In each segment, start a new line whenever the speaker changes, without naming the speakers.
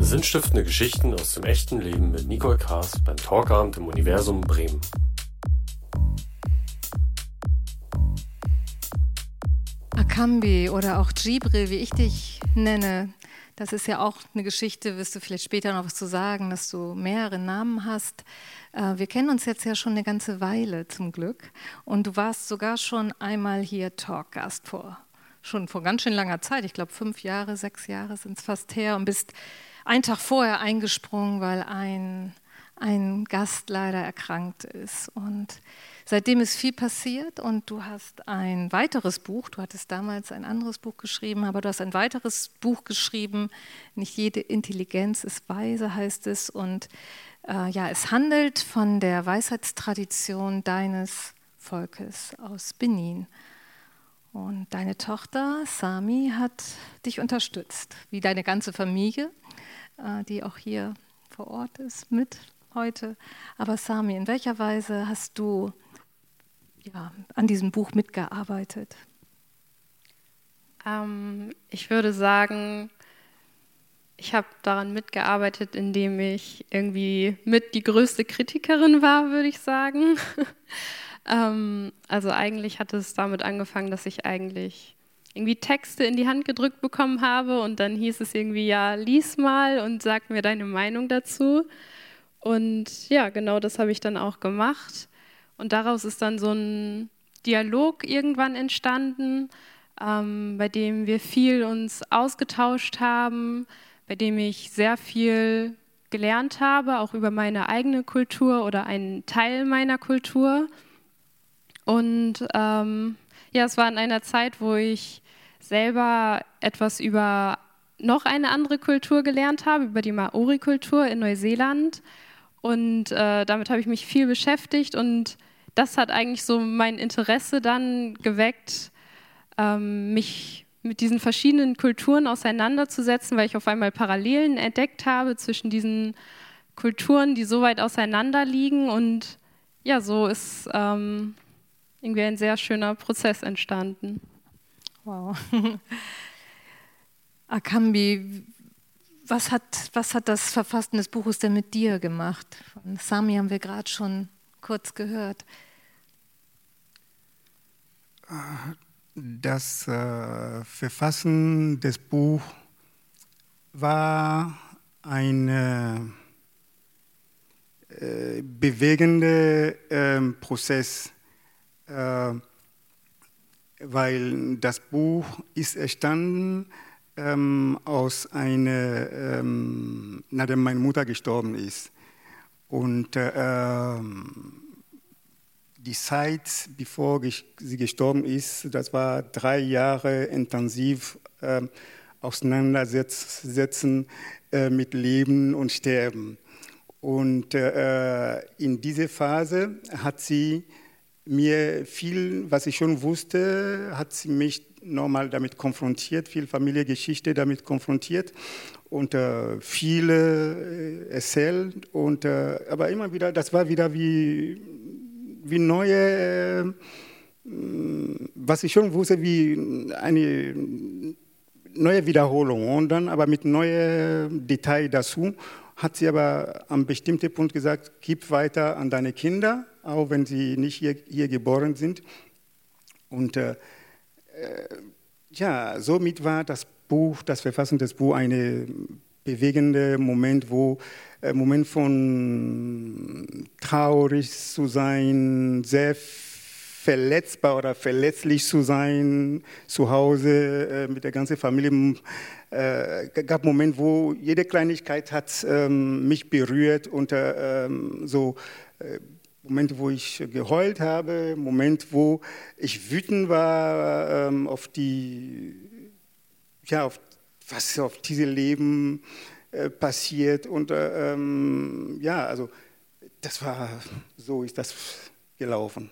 Sinnstiftende Geschichten aus dem echten Leben mit Nicole Kaas beim Talkabend im Universum Bremen.
Akambi oder auch Jibril, wie ich dich nenne, das ist ja auch eine Geschichte, wirst du vielleicht später noch was zu sagen, dass du mehrere Namen hast. Äh, wir kennen uns jetzt ja schon eine ganze Weile zum Glück und du warst sogar schon einmal hier Talkgast vor, schon vor ganz schön langer Zeit, ich glaube fünf Jahre, sechs Jahre sind es fast her und bist einen Tag vorher eingesprungen, weil ein, ein Gast leider erkrankt ist. Und Seitdem ist viel passiert und du hast ein weiteres Buch, du hattest damals ein anderes Buch geschrieben, aber du hast ein weiteres Buch geschrieben, nicht jede Intelligenz ist weise heißt es. Und äh, ja, es handelt von der Weisheitstradition deines Volkes aus Benin. Und deine Tochter Sami hat dich unterstützt, wie deine ganze Familie, die auch hier vor Ort ist mit heute. Aber Sami, in welcher Weise hast du ja, an diesem Buch mitgearbeitet?
Ähm, ich würde sagen, ich habe daran mitgearbeitet, indem ich irgendwie mit die größte Kritikerin war, würde ich sagen. ähm, also eigentlich hat es damit angefangen, dass ich eigentlich irgendwie Texte in die Hand gedrückt bekommen habe und dann hieß es irgendwie, ja, lies mal und sag mir deine Meinung dazu. Und ja, genau das habe ich dann auch gemacht. Und daraus ist dann so ein Dialog irgendwann entstanden, ähm, bei dem wir viel uns ausgetauscht haben, bei dem ich sehr viel gelernt habe, auch über meine eigene Kultur oder einen Teil meiner Kultur. Und ähm, ja, es war in einer Zeit, wo ich selber etwas über noch eine andere Kultur gelernt habe, über die Maori-Kultur in Neuseeland. Und äh, damit habe ich mich viel beschäftigt und das hat eigentlich so mein Interesse dann geweckt, ähm, mich mit diesen verschiedenen Kulturen auseinanderzusetzen, weil ich auf einmal Parallelen entdeckt habe zwischen diesen Kulturen, die so weit auseinander liegen. Und ja, so ist ähm, irgendwie ein sehr schöner Prozess entstanden.
Wow. Akambi, was hat, was hat das Verfassen des Buches denn mit dir gemacht? Von Sami haben wir gerade schon kurz gehört.
Das äh, Verfassen des Buchs war ein äh, bewegender äh, Prozess, äh, weil das Buch ist entstanden ähm, aus einer, ähm, nachdem meine Mutter gestorben ist. Und äh, die Zeit, bevor sie gestorben ist, das war drei Jahre intensiv äh, auseinandersetzen äh, mit Leben und Sterben. Und äh, in dieser Phase hat sie mir viel, was ich schon wusste, hat sie mich nochmal damit konfrontiert, viel Familiengeschichte damit konfrontiert und äh, viele äh, erzählt. Und, äh, aber immer wieder, das war wieder wie wie neue, äh, was ich schon wusste, wie eine neue Wiederholung und dann aber mit neuen Details dazu hat sie aber am bestimmten Punkt gesagt, gib weiter an deine Kinder, auch wenn sie nicht hier, hier geboren sind. Und äh, äh ja, somit war das Buch, das Verfassen des Buches, ein bewegender Moment, wo äh, Moment von traurig zu sein, sehr verletzbar oder verletzlich zu sein, zu Hause äh, mit der ganzen Familie. Äh, gab Momente, wo jede Kleinigkeit hat ähm, mich berührt und äh, ähm, so Momente, wo ich geheult habe, Momente, wo ich wütend war ähm, auf die, ja, auf was auf diesem Leben äh, passiert. Und äh, ähm, ja, also das war, so ist das gelaufen.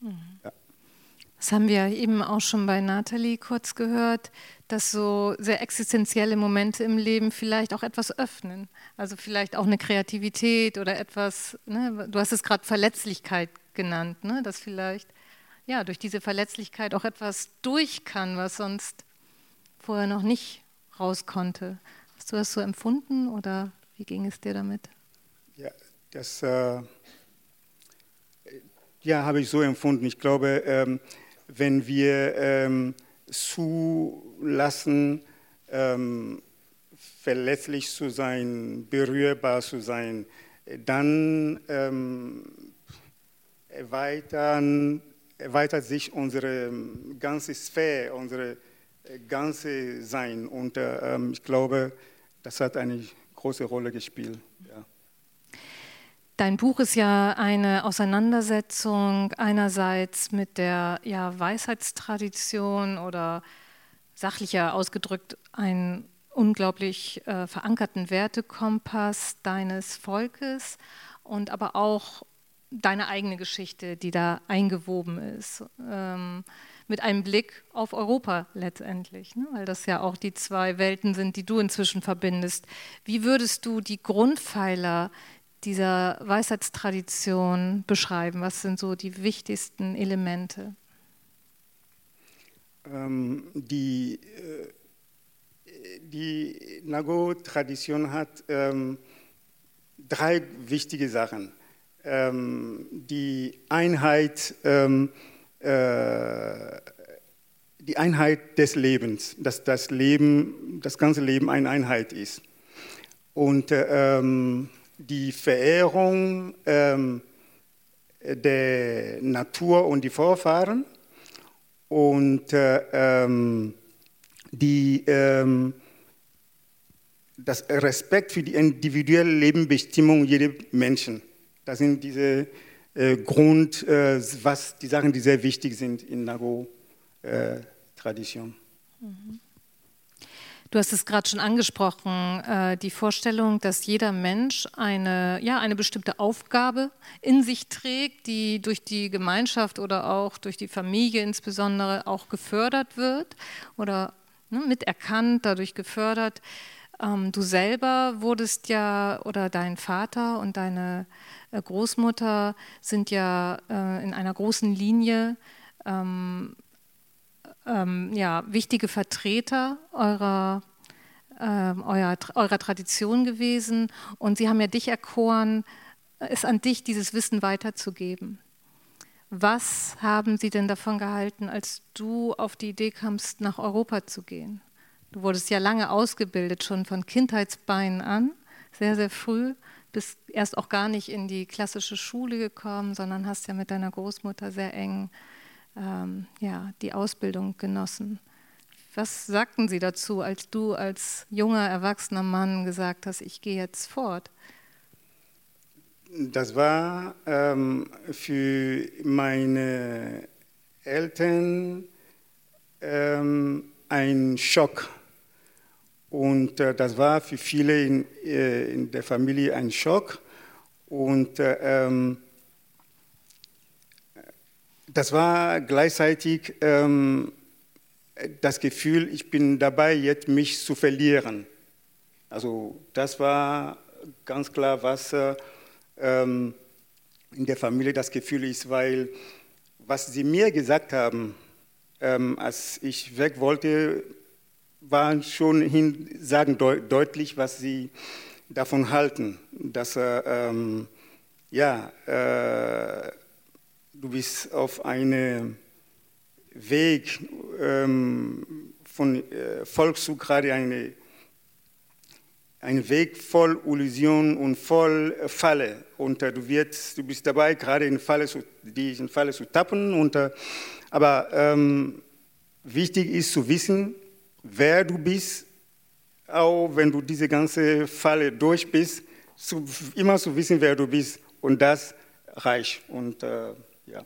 Mhm. Ja. Das haben wir eben auch schon bei Nathalie kurz gehört, dass so sehr existenzielle Momente im Leben vielleicht auch etwas öffnen. Also vielleicht auch eine Kreativität oder etwas, ne, du hast es gerade Verletzlichkeit genannt, ne, dass vielleicht ja, durch diese Verletzlichkeit auch etwas durch kann, was sonst vorher noch nicht raus konnte, Hast du das so empfunden oder wie ging es dir damit?
Ja, das äh, ja, habe ich so empfunden. Ich glaube, ähm, wenn wir ähm, zulassen, ähm, verletzlich zu sein, berührbar zu sein, dann ähm, erweitern, erweitert sich unsere ganze Sphäre, unsere ganze Sein. Und äh, ich glaube, das hat eine große Rolle gespielt.
Dein Buch ist ja eine Auseinandersetzung einerseits mit der ja, Weisheitstradition oder sachlicher ausgedrückt ein unglaublich äh, verankerten Wertekompass deines Volkes und aber auch deine eigene Geschichte, die da eingewoben ist, ähm, mit einem Blick auf Europa letztendlich, ne? weil das ja auch die zwei Welten sind, die du inzwischen verbindest. Wie würdest du die Grundpfeiler dieser Weisheitstradition beschreiben? Was sind so die wichtigsten Elemente?
Ähm, die äh die Nago-Tradition hat ähm, drei wichtige Sachen. Ähm, die Einheit, ähm, äh, die Einheit des Lebens, dass das Leben, das ganze Leben eine Einheit ist. Und ähm, die Verehrung ähm, der Natur und die Vorfahren und äh, ähm, die, ähm, das Respekt für die individuelle Lebenbestimmung jedes Menschen. Das sind diese äh, Grund, äh, was die Sachen, die sehr wichtig sind in Nago-Tradition. Äh, mhm.
Du hast es gerade schon angesprochen, äh, die Vorstellung, dass jeder Mensch eine, ja, eine bestimmte Aufgabe in sich trägt, die durch die Gemeinschaft oder auch durch die Familie insbesondere auch gefördert wird oder ne, miterkannt, dadurch gefördert. Ähm, du selber wurdest ja, oder dein Vater und deine äh, Großmutter sind ja äh, in einer großen Linie ähm, ähm, ja, wichtige Vertreter eurer, ähm, eurer, eurer Tradition gewesen und sie haben ja dich erkoren, es an dich, dieses Wissen weiterzugeben. Was haben Sie denn davon gehalten, als du auf die Idee kamst, nach Europa zu gehen? Du wurdest ja lange ausgebildet, schon von Kindheitsbeinen an, sehr, sehr früh, bist erst auch gar nicht in die klassische Schule gekommen, sondern hast ja mit deiner Großmutter sehr eng ähm, ja, die Ausbildung genossen. Was sagten Sie dazu, als du als junger, erwachsener Mann gesagt hast, ich gehe jetzt fort?
Das war ähm, für meine Eltern ähm, ein Schock. Und äh, das war für viele in, äh, in, der Familie ein Schock. Und äh, ähm, das war gleichzeitig ähm, das Gefühl, ich bin dabei, jetzt mich zu verlieren. Also das war ganz klar, was äh, ähm, in der Familie das Gefühl ist, weil was sie mir gesagt haben, ähm, als ich weg wollte, waren schon hin, sagen deut deutlich, was sie davon halten, dass äh, ähm, ja, äh, du bist auf einem Weg ähm, von äh, Volkszug gerade eine ein Weg voll Illusion und voll Falle. Und äh, du, wirst, du bist dabei, gerade in Falle zu, die Falle zu tappen. Und, äh, aber ähm, wichtig ist zu wissen, wer du bist, auch wenn du diese ganze Falle durch bist, zu, immer zu wissen, wer du bist. Und das reicht. Und ja.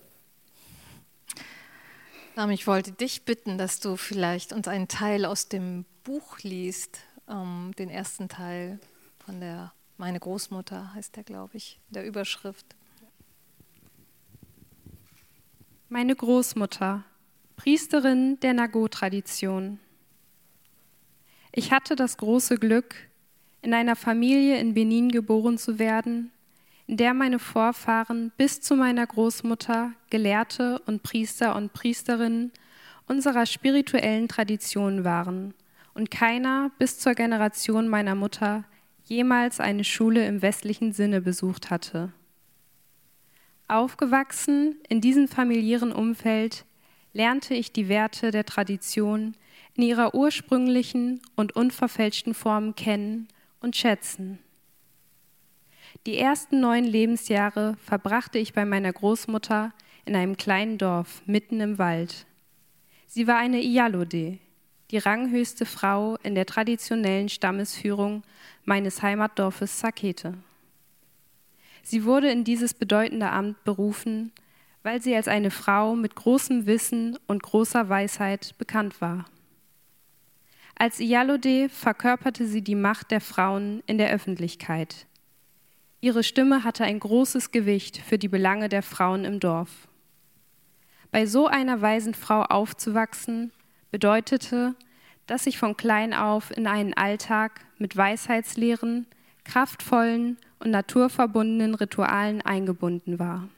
Ich wollte dich bitten, dass du vielleicht uns einen Teil aus dem Buch liest ähm, den ersten Teil von der Meine Großmutter heißt der, glaube ich, der Überschrift.
Meine Großmutter, Priesterin der Nago-Tradition. Ich hatte das große Glück, in einer Familie in Benin geboren zu werden, in der meine Vorfahren bis zu meiner Großmutter Gelehrte und Priester und Priesterinnen unserer spirituellen Tradition waren und keiner bis zur Generation meiner Mutter jemals eine Schule im westlichen Sinne besucht hatte. Aufgewachsen in diesem familiären Umfeld lernte ich die Werte der Tradition in ihrer ursprünglichen und unverfälschten Form kennen und schätzen. Die ersten neun Lebensjahre verbrachte ich bei meiner Großmutter in einem kleinen Dorf mitten im Wald. Sie war eine Iyalode, die ranghöchste Frau in der traditionellen Stammesführung meines Heimatdorfes Sakete. Sie wurde in dieses bedeutende Amt berufen, weil sie als eine Frau mit großem Wissen und großer Weisheit bekannt war. Als Iyalode verkörperte sie die Macht der Frauen in der Öffentlichkeit. Ihre Stimme hatte ein großes Gewicht für die Belange der Frauen im Dorf. Bei so einer weisen Frau aufzuwachsen, bedeutete, dass ich von klein auf in einen Alltag mit Weisheitslehren, kraftvollen und naturverbundenen Ritualen eingebunden war.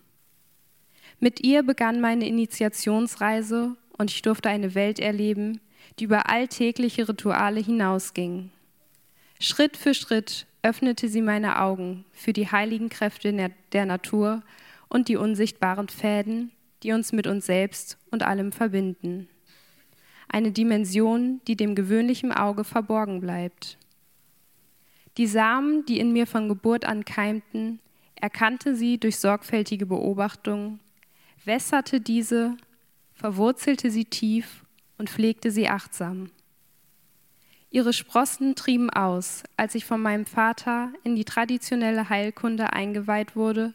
Mit ihr begann meine Initiationsreise und ich durfte eine Welt erleben, die über alltägliche Rituale hinausging. Schritt für Schritt öffnete sie meine Augen für die heiligen Kräfte der Natur und die unsichtbaren Fäden, die uns mit uns selbst und allem verbinden. Eine Dimension, die dem gewöhnlichen Auge verborgen bleibt. Die Samen, die in mir von Geburt an keimten, erkannte sie durch sorgfältige Beobachtung, wässerte diese, verwurzelte sie tief und pflegte sie achtsam. Ihre Sprossen trieben aus, als ich von meinem Vater in die traditionelle Heilkunde eingeweiht wurde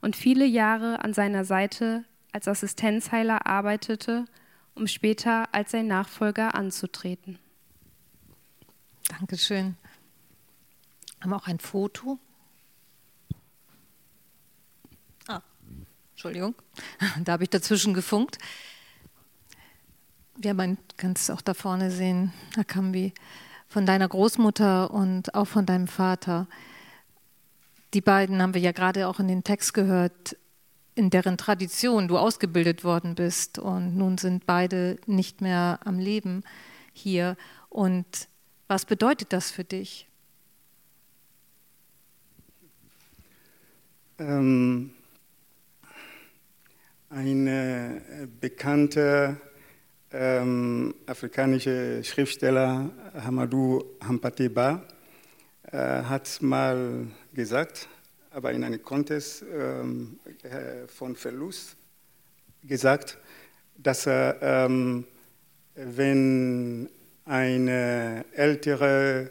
und viele Jahre an seiner Seite als Assistenzheiler arbeitete, um später als sein Nachfolger anzutreten.
Dankeschön. Haben wir auch ein Foto? Ah, Entschuldigung, da habe ich dazwischen gefunkt. Ja, man kann es auch da vorne sehen, Akambi, von deiner Großmutter und auch von deinem Vater. Die beiden haben wir ja gerade auch in den Text gehört, in deren Tradition du ausgebildet worden bist. Und nun sind beide nicht mehr am Leben hier. Und was bedeutet das für dich?
Ähm, eine bekannte ähm, afrikanische Schriftsteller Hamadou Hampateba äh, hat mal gesagt, aber in einem Kontext ähm, äh, von Verlust gesagt, dass ähm, wenn ein älterer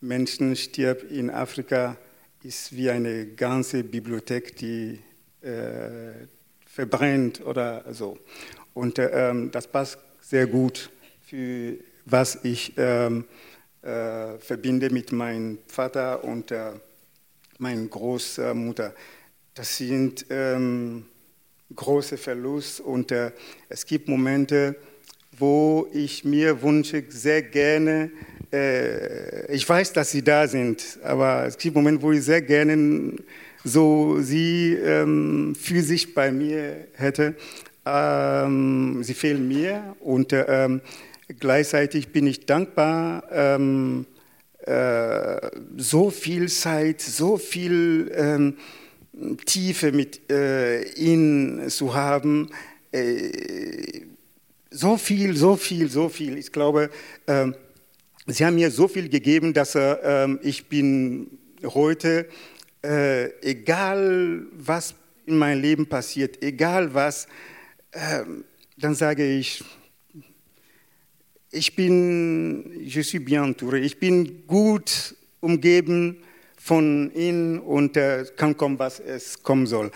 Mensch stirbt in Afrika, ist wie eine ganze Bibliothek, die äh, verbrennt oder so. Und ähm, das passt sehr gut für was ich ähm, äh, verbinde mit meinem Vater und äh, meiner Großmutter. Das sind ähm, große Verluste und äh, es gibt Momente, wo ich mir wünsche, sehr gerne, äh, ich weiß, dass sie da sind, aber es gibt Momente, wo ich sehr gerne so sie ähm, physisch bei mir hätte. Ähm, sie fehlen mir und ähm, gleichzeitig bin ich dankbar, ähm, äh, so viel Zeit, so viel ähm, Tiefe mit äh, ihnen zu haben. Äh, so viel, so viel, so viel. Ich glaube, ähm, sie haben mir so viel gegeben, dass ähm, ich bin heute, äh, egal was in meinem Leben passiert, egal was, ähm, dann sage ich, ich bin, je suis bien entouré, ich bin gut umgeben von ihnen und äh, kann kommen, was es kommen soll.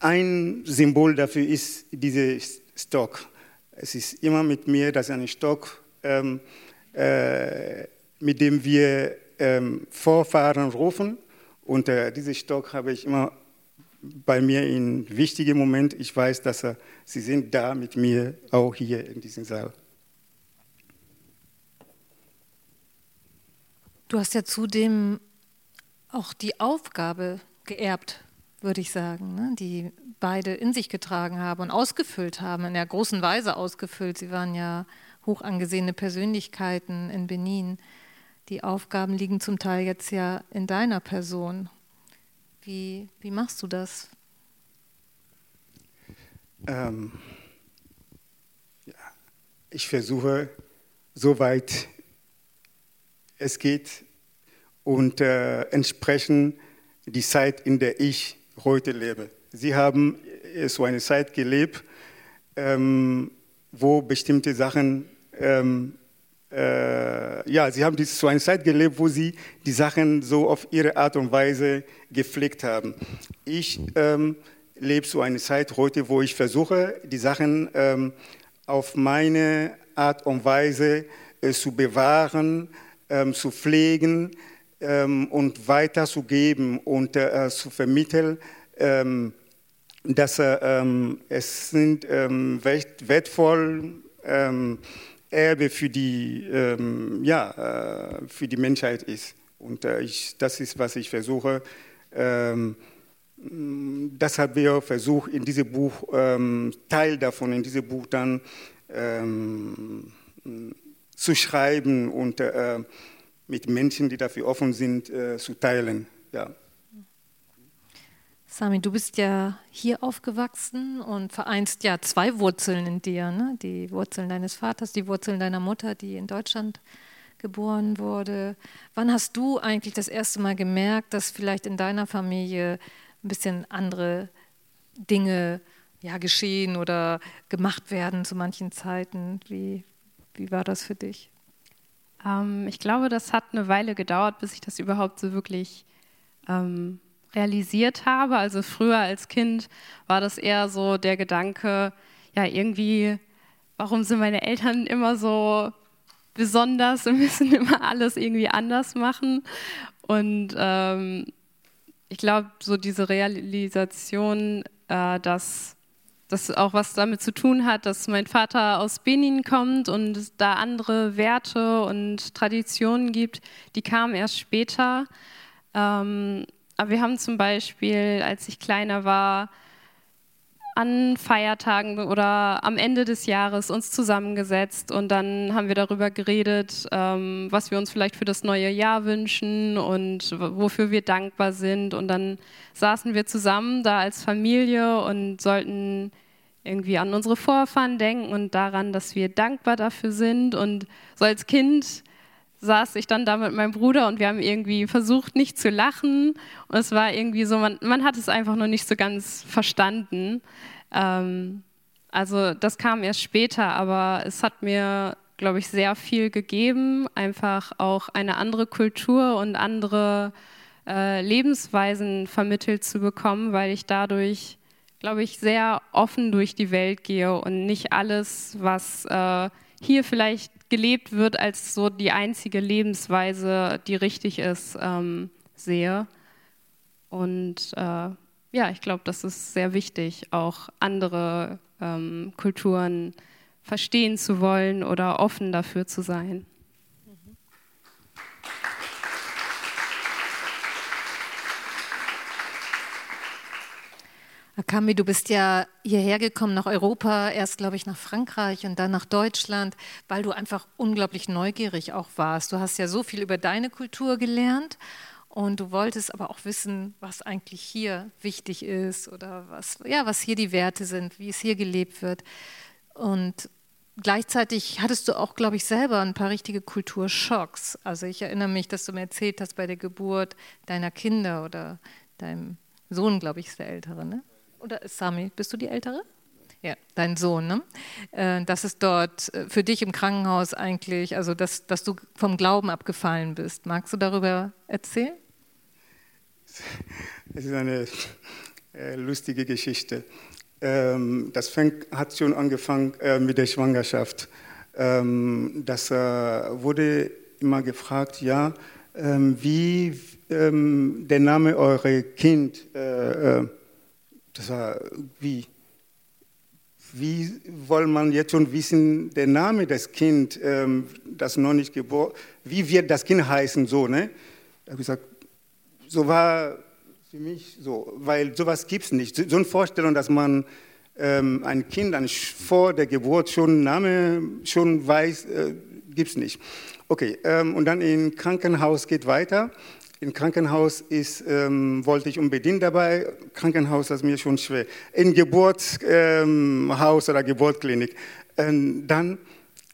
Ein Symbol dafür ist dieser Stock. Es ist immer mit mir, das ist ein Stock, ähm, äh, mit dem wir ähm, Vorfahren rufen. Und äh, diesen Stock habe ich immer bei mir in wichtigen Momenten. Ich weiß, dass er Sie sind da mit mir, auch hier in diesem Saal.
Du hast ja zudem auch die Aufgabe geerbt, würde ich sagen, ne? die beide in sich getragen haben und ausgefüllt haben, in der großen Weise ausgefüllt. Sie waren ja hoch angesehene Persönlichkeiten in Benin. Die Aufgaben liegen zum Teil jetzt ja in deiner Person. Wie, wie machst du das?
Ähm, ja, ich versuche, soweit es geht und äh, entsprechend die Zeit, in der ich heute lebe. Sie haben so eine Zeit gelebt, ähm, wo bestimmte Sachen, ähm, äh, ja, sie haben so eine Zeit gelebt, wo sie die Sachen so auf ihre Art und Weise gepflegt haben. Ich ähm, lebe so eine Zeit heute, wo ich versuche, die Sachen ähm, auf meine Art und Weise äh, zu bewahren, ähm, zu pflegen ähm, und weiterzugeben und äh, zu vermitteln ähm, dass ähm, es sind ähm, wertvoll ähm, Erbe für die, ähm, ja, äh, für die Menschheit ist. Und äh, ich, das ist, was ich versuche. Ähm, das habe ich versucht, in diesem Buch, ähm, Teil davon, in diesem Buch dann zu schreiben und äh, mit Menschen, die dafür offen sind, äh, zu teilen. Ja.
Sami, du bist ja hier aufgewachsen und vereinst ja zwei Wurzeln in dir. Ne? Die Wurzeln deines Vaters, die Wurzeln deiner Mutter, die in Deutschland geboren wurde. Wann hast du eigentlich das erste Mal gemerkt, dass vielleicht in deiner Familie ein bisschen andere Dinge ja, geschehen oder gemacht werden zu manchen Zeiten? Wie, wie war das für dich?
Ähm, ich glaube, das hat eine Weile gedauert, bis ich das überhaupt so wirklich ähm, realisiert habe. Also früher als Kind war das eher so der Gedanke, ja, irgendwie, warum sind meine Eltern immer so besonders und müssen immer alles irgendwie anders machen? Und ähm, ich glaube, so diese Realisation, äh, dass das auch was damit zu tun hat, dass mein Vater aus Benin kommt und da andere Werte und Traditionen gibt, die kamen erst später. Ähm, aber wir haben zum Beispiel, als ich kleiner war, an Feiertagen oder am Ende des Jahres uns zusammengesetzt und dann haben wir darüber geredet, ähm, was wir uns vielleicht für das neue Jahr wünschen und wofür wir dankbar sind. Und dann saßen wir zusammen da als Familie und sollten irgendwie an unsere Vorfahren denken und daran, dass wir dankbar dafür sind. Und so als Kind saß ich dann da mit meinem Bruder und wir haben irgendwie versucht, nicht zu lachen. Und es war irgendwie so, man, man hat es einfach noch nicht so ganz verstanden. Ähm, also das kam erst später, aber es hat mir, glaube ich, sehr viel gegeben, einfach auch eine andere Kultur und andere äh, Lebensweisen vermittelt zu bekommen, weil ich dadurch, glaube ich, sehr offen durch die Welt gehe und nicht alles, was äh, hier vielleicht gelebt wird als so die einzige Lebensweise, die richtig ist, ähm, sehe. Und äh, ja, ich glaube, das ist sehr wichtig, auch andere ähm, Kulturen verstehen zu wollen oder offen dafür zu sein.
Akami, du bist ja hierher gekommen nach Europa, erst glaube ich nach Frankreich und dann nach Deutschland, weil du einfach unglaublich neugierig auch warst. Du hast ja so viel über deine Kultur gelernt und du wolltest aber auch wissen, was eigentlich hier wichtig ist oder was, ja, was hier die Werte sind, wie es hier gelebt wird. Und gleichzeitig hattest du auch, glaube ich, selber ein paar richtige Kulturschocks. Also ich erinnere mich, dass du mir erzählt hast bei der Geburt deiner Kinder oder deinem Sohn, glaube ich, ist der Ältere, ne? Oder Sami, bist du die Ältere? Ja, dein Sohn, ne? Äh, dass es dort äh, für dich im Krankenhaus eigentlich, also dass, dass du vom Glauben abgefallen bist. Magst du darüber erzählen?
Es ist eine äh, lustige Geschichte. Ähm, das hat schon angefangen mit der Schwangerschaft. Ähm, das wurde immer gefragt, ja, ähm, wie der Name eurer Kind das war wie, wie soll man jetzt schon wissen, der Name des Kindes, ähm, das noch nicht geboren, wie wird das Kind heißen, so, ne? Da habe ich gesagt, so war für mich so, weil sowas gibt es nicht. So eine Vorstellung, dass man ähm, ein Kind ein, vor der Geburt schon Name schon weiß, äh, gibt es nicht. Okay, ähm, und dann im Krankenhaus geht weiter. Im Krankenhaus ist, ähm, wollte ich unbedingt dabei. Krankenhaus ist mir schon schwer. Im Geburtshaus ähm, oder Geburtsklinik. Ähm, dann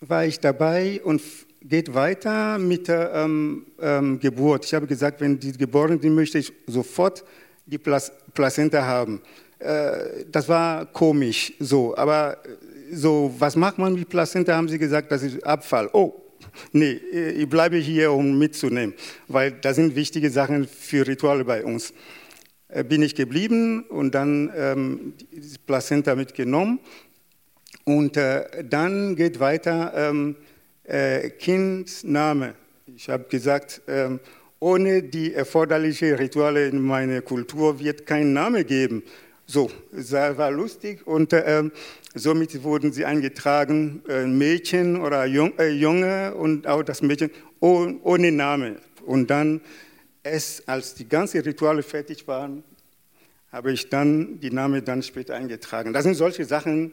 war ich dabei und geht weiter mit der ähm, ähm, Geburt. Ich habe gesagt, wenn die geboren sind, möchte ich sofort die Plazenta haben. Äh, das war komisch so, aber so, was macht man mit Plazenta, haben sie gesagt, das ist Abfall. Oh, nee, ich bleibe hier, um mitzunehmen, weil das sind wichtige Sachen für Rituale bei uns. Äh, bin ich geblieben und dann ähm, die Plazenta mitgenommen und äh, dann geht weiter ähm, äh, Kindsname. Ich habe gesagt, ähm, ohne die erforderlichen Rituale in meiner Kultur wird kein Name geben. So, es war lustig und äh, somit wurden sie eingetragen, äh, Mädchen oder Jung, äh, Junge und auch das Mädchen ohne, ohne Name. Und dann, es, als die ganzen Rituale fertig waren, habe ich dann die Namen dann später eingetragen. Das sind solche Sachen,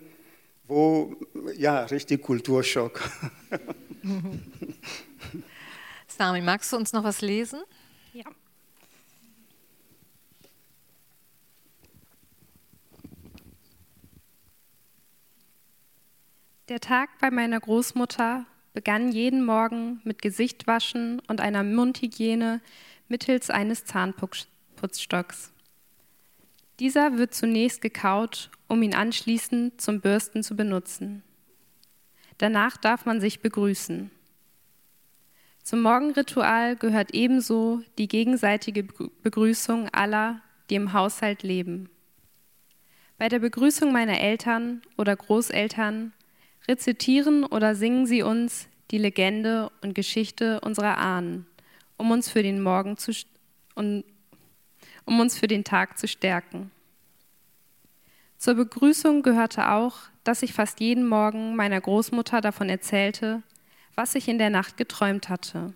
wo, ja, richtig Kulturschock.
Sami, magst du uns noch was lesen?
Ja. Der Tag bei meiner Großmutter begann jeden Morgen mit Gesichtwaschen und einer Mundhygiene mittels eines Zahnputzstocks. Dieser wird zunächst gekaut, um ihn anschließend zum Bürsten zu benutzen. Danach darf man sich begrüßen. Zum Morgenritual gehört ebenso die gegenseitige Begrüßung aller, die im Haushalt leben. Bei der Begrüßung meiner Eltern oder Großeltern rezitieren oder singen sie uns die Legende und Geschichte unserer Ahnen, um uns für den Morgen zu, um, um uns für den Tag zu stärken. Zur Begrüßung gehörte auch, dass ich fast jeden Morgen meiner Großmutter davon erzählte, was ich in der Nacht geträumt hatte.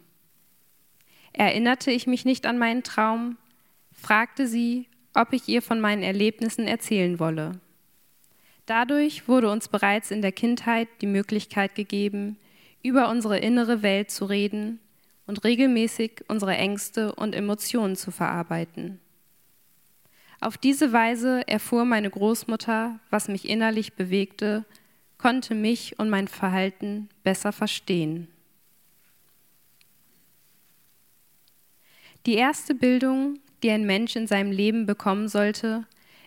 Erinnerte ich mich nicht an meinen Traum, fragte sie, ob ich ihr von meinen Erlebnissen erzählen wolle. Dadurch wurde uns bereits in der Kindheit die Möglichkeit gegeben, über unsere innere Welt zu reden und regelmäßig unsere Ängste und Emotionen zu verarbeiten. Auf diese Weise erfuhr meine Großmutter, was mich innerlich bewegte, konnte mich und mein Verhalten besser verstehen. Die erste Bildung, die ein Mensch in seinem Leben bekommen sollte,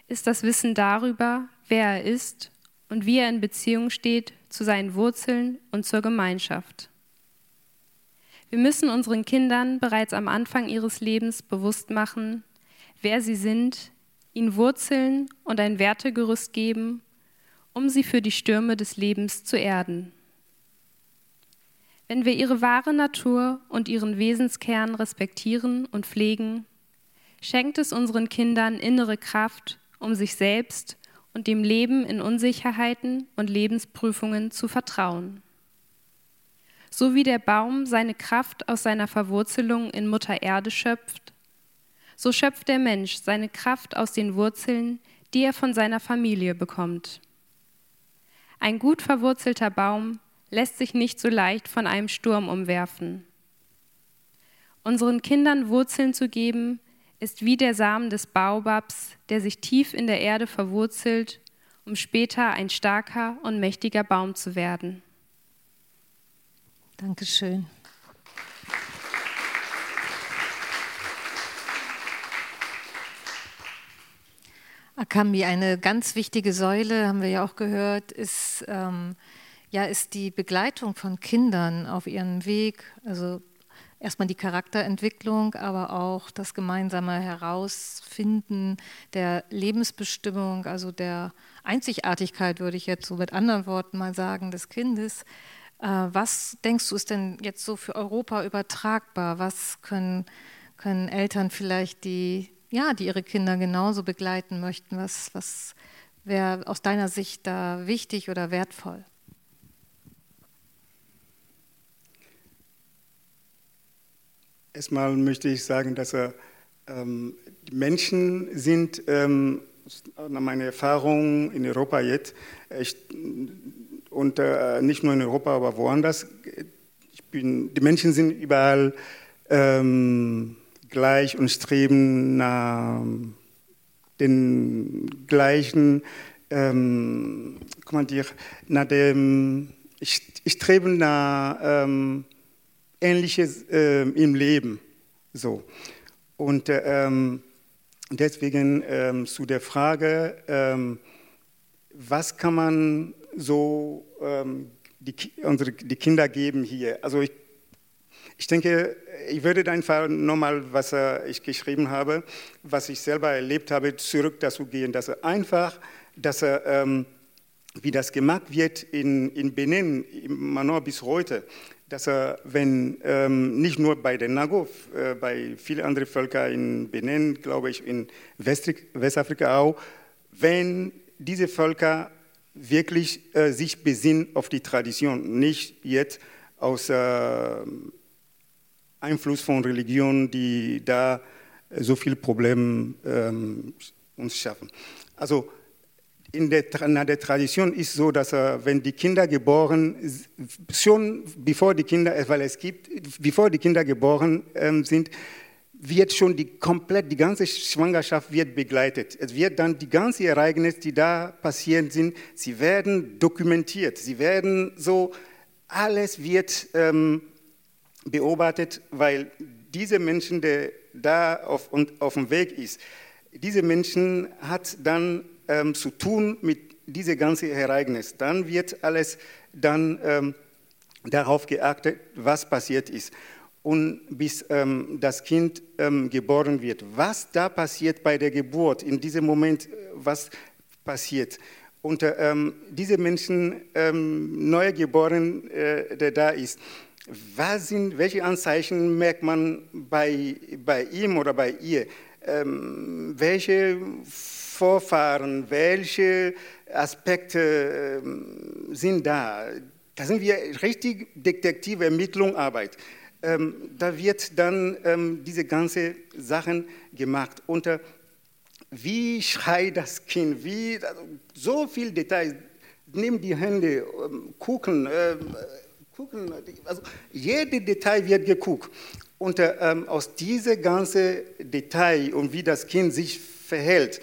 ist das Wissen darüber, wer er ist und wie er in Beziehung steht zu seinen Wurzeln und zur Gemeinschaft. Wir müssen unseren Kindern bereits am Anfang ihres Lebens bewusst machen, wer sie sind, ihnen Wurzeln und ein Wertegerüst geben, um sie für die Stürme des Lebens zu erden. Wenn wir ihre wahre Natur und ihren Wesenskern respektieren und pflegen, schenkt es unseren Kindern innere Kraft, um sich selbst und dem Leben in Unsicherheiten und Lebensprüfungen zu vertrauen. So wie der Baum seine Kraft aus seiner Verwurzelung in Mutter Erde schöpft, so schöpft der Mensch seine Kraft aus den Wurzeln, die er von seiner Familie bekommt. Ein gut verwurzelter Baum lässt sich nicht so leicht von einem Sturm umwerfen. Unseren Kindern Wurzeln zu geben, ist wie der Samen des Baobabs, der sich tief in der Erde verwurzelt, um später ein starker und mächtiger Baum zu werden.
Dankeschön. Akambi, eine ganz wichtige Säule, haben wir ja auch gehört, ist, ähm, ja, ist die Begleitung von Kindern auf ihrem Weg. Also erstmal die Charakterentwicklung, aber auch das gemeinsame Herausfinden der Lebensbestimmung, also der Einzigartigkeit, würde ich jetzt so mit anderen Worten mal sagen, des Kindes. Äh, was denkst du, ist denn jetzt so für Europa übertragbar? Was können, können Eltern vielleicht, die, ja, die ihre Kinder genauso begleiten möchten? Was, was wäre aus deiner Sicht da wichtig oder wertvoll?
Erstmal möchte ich sagen, dass ähm, die Menschen sind ähm, nach meiner Erfahrung in Europa jetzt, ich, und äh, nicht nur in Europa, aber woanders, bin, die Menschen sind überall ähm, gleich und streben nach den gleichen, ähm, dire, nach dem, ich, ich strebe nach ähm, Ähnliches äh, im Leben. So. Und ähm, deswegen ähm, zu der Frage, ähm, was kann man so ähm, die, unsere, die Kinder geben hier? Also ich, ich denke, ich würde einfach nochmal, was äh, ich geschrieben habe, was ich selber erlebt habe, zurück dazu gehen, dass er einfach, dass er, ähm, wie das gemacht wird in, in Benin, immer noch bis heute, dass er, wenn ähm, nicht nur bei den Nago, äh, bei vielen anderen Völkern in Benin, glaube ich, in Westafrika auch, wenn diese Völker wirklich äh, sich besinnen auf die Tradition, nicht jetzt aus äh, Einfluss von Religionen, die da so viele Probleme ähm, uns schaffen. Also in der, in der Tradition ist so, dass äh, wenn die Kinder geboren, schon bevor die Kinder, weil es gibt, bevor die Kinder geboren ähm, sind, wird schon die komplett, die ganze Schwangerschaft wird begleitet. Es wird dann die ganzen Ereignisse, die da passieren sind, sie werden dokumentiert. Sie werden so, alles wird ähm, beobachtet, weil diese Menschen, der da auf, auf dem Weg ist, diese Menschen hat dann ähm, zu tun mit diesem ganzen Ereignis. Dann wird alles dann ähm, darauf geachtet, was passiert ist. Und bis ähm, das Kind ähm, geboren wird. Was da passiert bei der Geburt, in diesem Moment, äh, was passiert. Und äh, diese Menschen, ähm, Neugeboren, äh, der da ist, was sind, welche Anzeichen merkt man bei, bei ihm oder bei ihr? Ähm, welche Vorfahren, welche Aspekte ähm, sind da? Da sind wir richtig Detektive, Ermittlungsarbeit. Ähm, da wird dann ähm, diese ganze Sachen gemacht. Äh, wie schreit das Kind? Wie, also, so viel Details. Nimm die Hände, ähm, gucken, äh, gucken. Also, jedes Detail wird geguckt. Und äh, ähm, aus diesem ganzen Detail und wie das Kind sich verhält,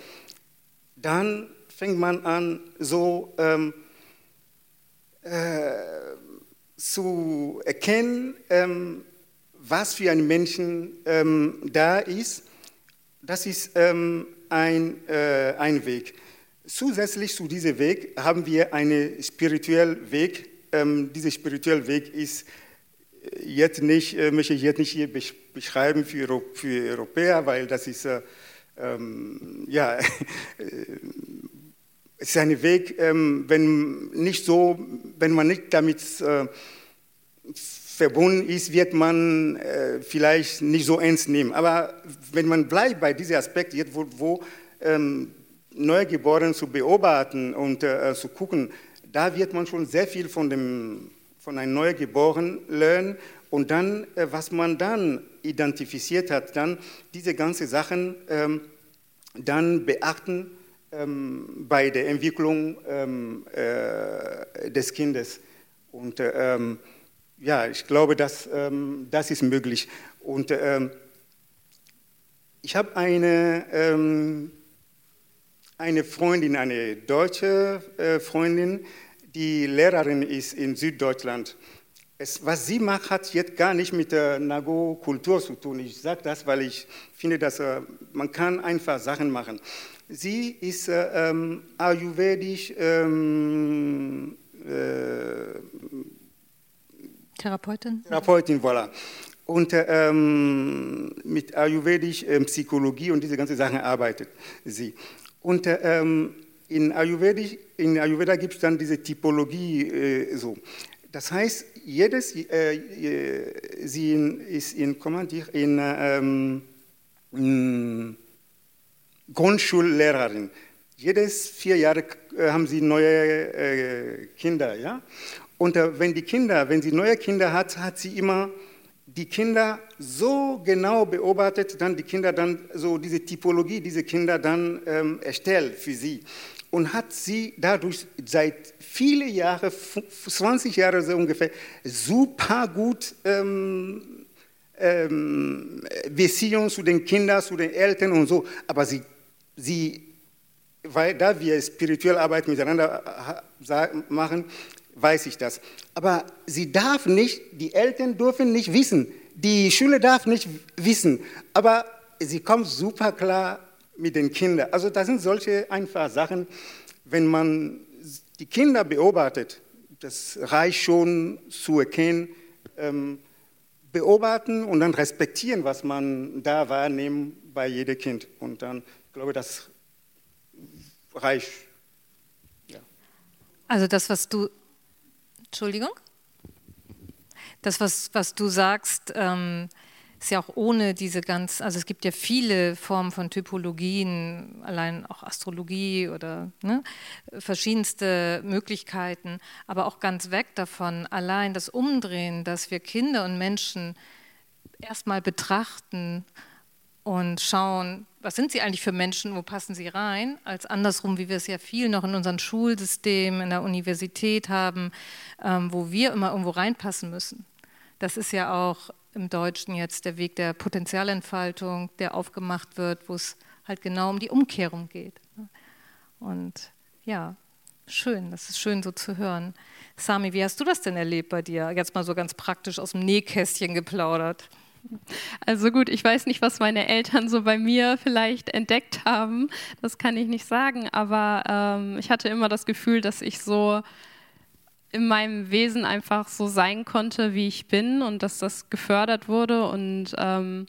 dann fängt man an, so ähm, äh, zu erkennen, ähm, was für ein Menschen ähm, da ist. Das ist ähm, ein, äh, ein Weg. Zusätzlich zu diesem Weg haben wir einen spirituellen Weg. Ähm, dieser spirituelle Weg ist jetzt nicht, äh, möchte ich jetzt nicht hier beschreiben für, für Europäer, weil das ist äh, ähm, ja, es ist ein Weg, ähm, wenn, nicht so, wenn man nicht damit äh, verbunden ist, wird man äh, vielleicht nicht so ernst nehmen. Aber wenn man bleibt bei diesem Aspekt, jetzt, wo, wo ähm, Neugeborenen zu beobachten und äh, zu gucken, da wird man schon sehr viel von, dem, von einem Neugeborenen lernen und dann, äh, was man dann identifiziert hat, dann diese ganzen Sachen ähm, dann beachten ähm, bei der Entwicklung ähm, äh, des Kindes. Und äh, ja, ich glaube, dass, das ist möglich. Und ich habe eine, eine Freundin, eine deutsche Freundin, die Lehrerin ist in Süddeutschland. Es, was sie macht, hat jetzt gar nicht mit der Nago-Kultur zu tun. Ich sage das, weil ich finde, dass äh, man kann einfach Sachen machen. Sie ist äh, ähm, ayurvedisch ähm, äh,
Therapeutin.
Therapeutin, voilà. Und ähm, mit ayurvedisch ähm, Psychologie und diese ganzen Sachen arbeitet sie. Und ähm, in, Ayurvedisch, in Ayurveda gibt es dann diese Typologie äh, so. Das heißt, jedes, äh, sie ist in, in, ähm, in Grundschullehrerin. Jedes vier Jahre äh, haben sie neue äh, Kinder, ja. Und äh, wenn die Kinder, wenn sie neue Kinder hat, hat sie immer die Kinder so genau beobachtet, dann die Kinder dann so diese Typologie, diese Kinder dann ähm, erstellt für sie und hat sie dadurch seit viele Jahre, 20 Jahre so ungefähr, super gut ähm, ähm, Beziehung zu den Kindern, zu den Eltern und so. Aber sie, sie weil da wir spirituelle Arbeit miteinander äh, machen, weiß ich das. Aber sie darf nicht, die Eltern dürfen nicht wissen, die Schule darf nicht wissen, aber sie kommt super klar mit den Kindern. Also das sind solche einfache Sachen, wenn man die Kinder beobachtet, das reicht schon zu erkennen, ähm, beobachten und dann respektieren, was man da wahrnimmt bei jedem Kind. Und dann, ich glaube, das reicht. Ja.
Also das, was du, Entschuldigung, das, was, was du sagst, ähm, ist ja auch ohne diese ganz, also es gibt ja viele Formen von Typologien, allein auch Astrologie oder ne, verschiedenste Möglichkeiten, aber auch ganz weg davon, allein das Umdrehen, dass wir Kinder und Menschen erstmal betrachten und schauen, was sind sie eigentlich für Menschen, wo passen sie rein, als andersrum, wie wir es ja viel noch in unserem Schulsystem, in der Universität haben, ähm, wo wir immer irgendwo reinpassen müssen. Das ist ja auch im Deutschen jetzt der Weg der Potenzialentfaltung, der aufgemacht wird, wo es halt genau um die Umkehrung geht. Und ja, schön, das ist schön so zu hören. Sami, wie hast du das denn erlebt bei dir? Jetzt mal so ganz praktisch aus dem Nähkästchen geplaudert.
Also gut, ich weiß nicht, was meine Eltern so bei mir vielleicht entdeckt haben. Das kann ich nicht sagen. Aber ähm, ich hatte immer das Gefühl, dass ich so in meinem Wesen einfach so sein konnte, wie ich bin und dass das gefördert wurde. Und ähm,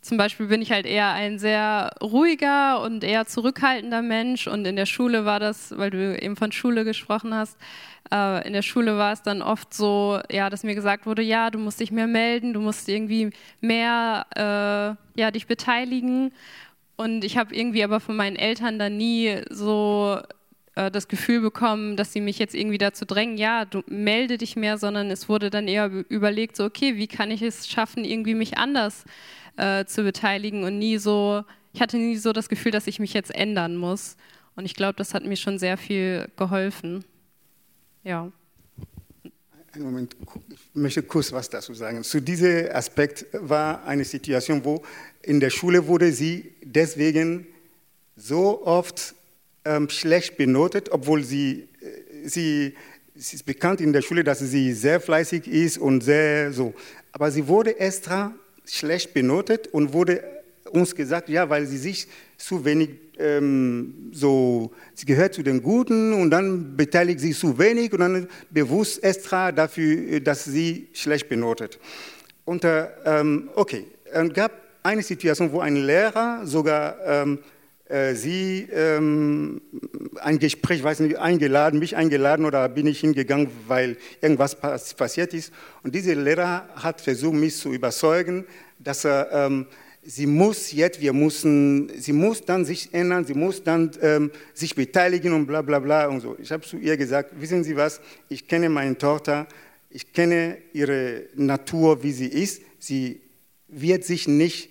zum Beispiel bin ich halt eher ein sehr ruhiger und eher zurückhaltender Mensch. Und in der Schule war das, weil du eben von Schule gesprochen hast, äh, in der Schule war es dann oft so, ja, dass mir gesagt wurde, ja, du musst dich mehr melden, du musst irgendwie mehr äh, ja, dich beteiligen. Und ich habe irgendwie aber von meinen Eltern dann nie so äh, das Gefühl bekommen, dass sie mich jetzt irgendwie dazu drängen, ja, du melde dich mehr, sondern es wurde dann eher überlegt, so, okay, wie kann ich es schaffen, irgendwie mich anders äh, zu beteiligen und nie so, ich hatte nie so das Gefühl, dass ich mich jetzt ändern muss. Und ich glaube, das hat mir schon sehr viel geholfen. Ja.
Einen Moment, ich möchte kurz was dazu sagen. Zu diesem Aspekt war eine Situation, wo in der Schule wurde sie deswegen so oft ähm, schlecht benotet, obwohl sie, äh, sie, sie ist bekannt in der Schule, dass sie sehr fleißig ist und sehr so. Aber sie wurde extra schlecht benotet und wurde uns gesagt, ja, weil sie sich zu wenig ähm, so, sie gehört zu den Guten und dann beteiligt sie zu wenig und dann bewusst extra dafür, dass sie schlecht benotet. Und äh, ähm, okay, es gab eine Situation, wo ein Lehrer sogar ähm, äh, sie ähm, ein Gespräch, weiß nicht, eingeladen, mich eingeladen oder bin ich hingegangen, weil irgendwas passiert ist. Und dieser Lehrer hat versucht, mich zu überzeugen, dass er, ähm, sie muss jetzt, wir müssen, sie muss dann sich ändern, sie muss dann ähm, sich beteiligen und bla bla bla und so. Ich habe zu ihr gesagt, wissen Sie was, ich kenne meine Tochter, ich kenne ihre Natur, wie sie ist. Sie wird sich nicht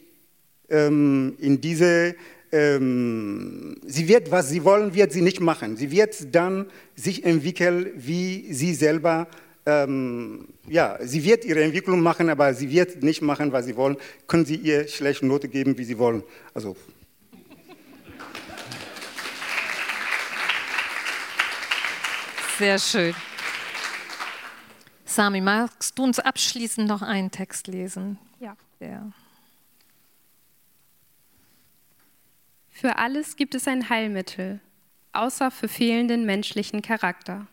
ähm, in diese ähm, sie wird, was sie wollen, wird sie nicht machen. Sie wird dann sich entwickeln, wie sie selber, ähm, ja, sie wird ihre Entwicklung machen, aber sie wird nicht machen, was sie wollen. Können Sie ihr schlechte Note geben, wie sie wollen. Also.
Sehr schön. Sami, magst du uns abschließend noch einen Text lesen?
Ja.
Der
Für alles gibt es ein Heilmittel, außer für fehlenden menschlichen Charakter.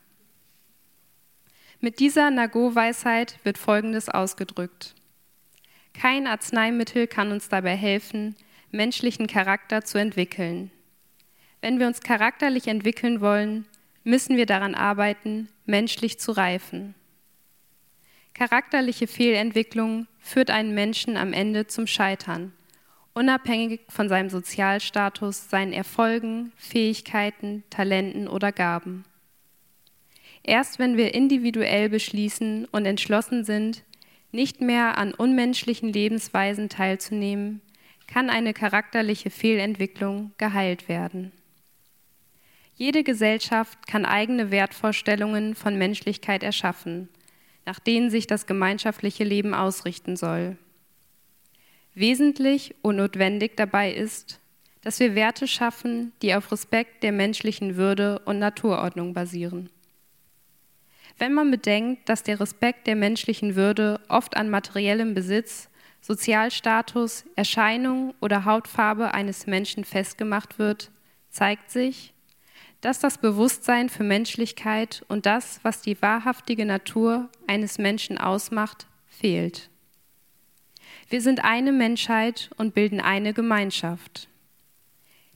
Mit dieser Nago-Weisheit wird Folgendes ausgedrückt. Kein Arzneimittel kann uns dabei helfen, menschlichen Charakter zu entwickeln. Wenn wir uns charakterlich entwickeln wollen, müssen wir daran arbeiten, menschlich zu reifen. Charakterliche Fehlentwicklung führt einen Menschen am Ende zum Scheitern unabhängig von seinem Sozialstatus, seinen Erfolgen, Fähigkeiten, Talenten oder Gaben. Erst wenn wir individuell beschließen und entschlossen sind, nicht mehr an unmenschlichen Lebensweisen teilzunehmen, kann eine charakterliche Fehlentwicklung geheilt werden. Jede Gesellschaft kann eigene Wertvorstellungen von Menschlichkeit erschaffen, nach denen sich das gemeinschaftliche Leben ausrichten soll. Wesentlich und notwendig dabei ist, dass wir Werte schaffen, die auf Respekt der menschlichen Würde und Naturordnung basieren. Wenn man bedenkt, dass der Respekt der menschlichen Würde oft an materiellem Besitz, Sozialstatus, Erscheinung oder Hautfarbe eines Menschen festgemacht wird, zeigt sich, dass das Bewusstsein für Menschlichkeit und das, was die wahrhaftige Natur eines Menschen ausmacht, fehlt. Wir sind eine Menschheit und bilden eine Gemeinschaft.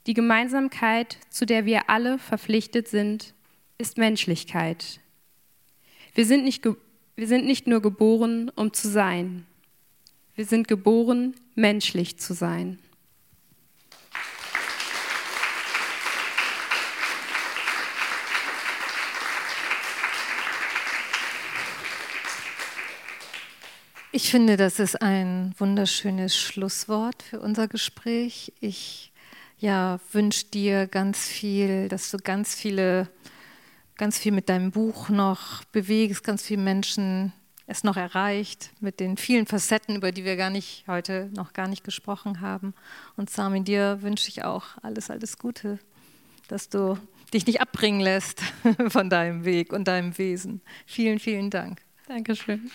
Die Gemeinsamkeit, zu der wir alle verpflichtet sind, ist Menschlichkeit. Wir sind nicht, wir sind nicht nur geboren, um zu sein. Wir sind geboren, menschlich zu sein.
Ich finde, das ist ein wunderschönes Schlusswort für unser Gespräch. Ich ja, wünsche dir ganz viel, dass du ganz viele, ganz viel mit deinem Buch noch bewegst, ganz viele Menschen es noch erreicht, mit den vielen Facetten, über die wir gar nicht heute noch gar nicht gesprochen haben. Und Sami, dir wünsche ich auch alles, alles Gute, dass du dich nicht abbringen lässt von deinem Weg und deinem Wesen. Vielen, vielen Dank.
Dankeschön.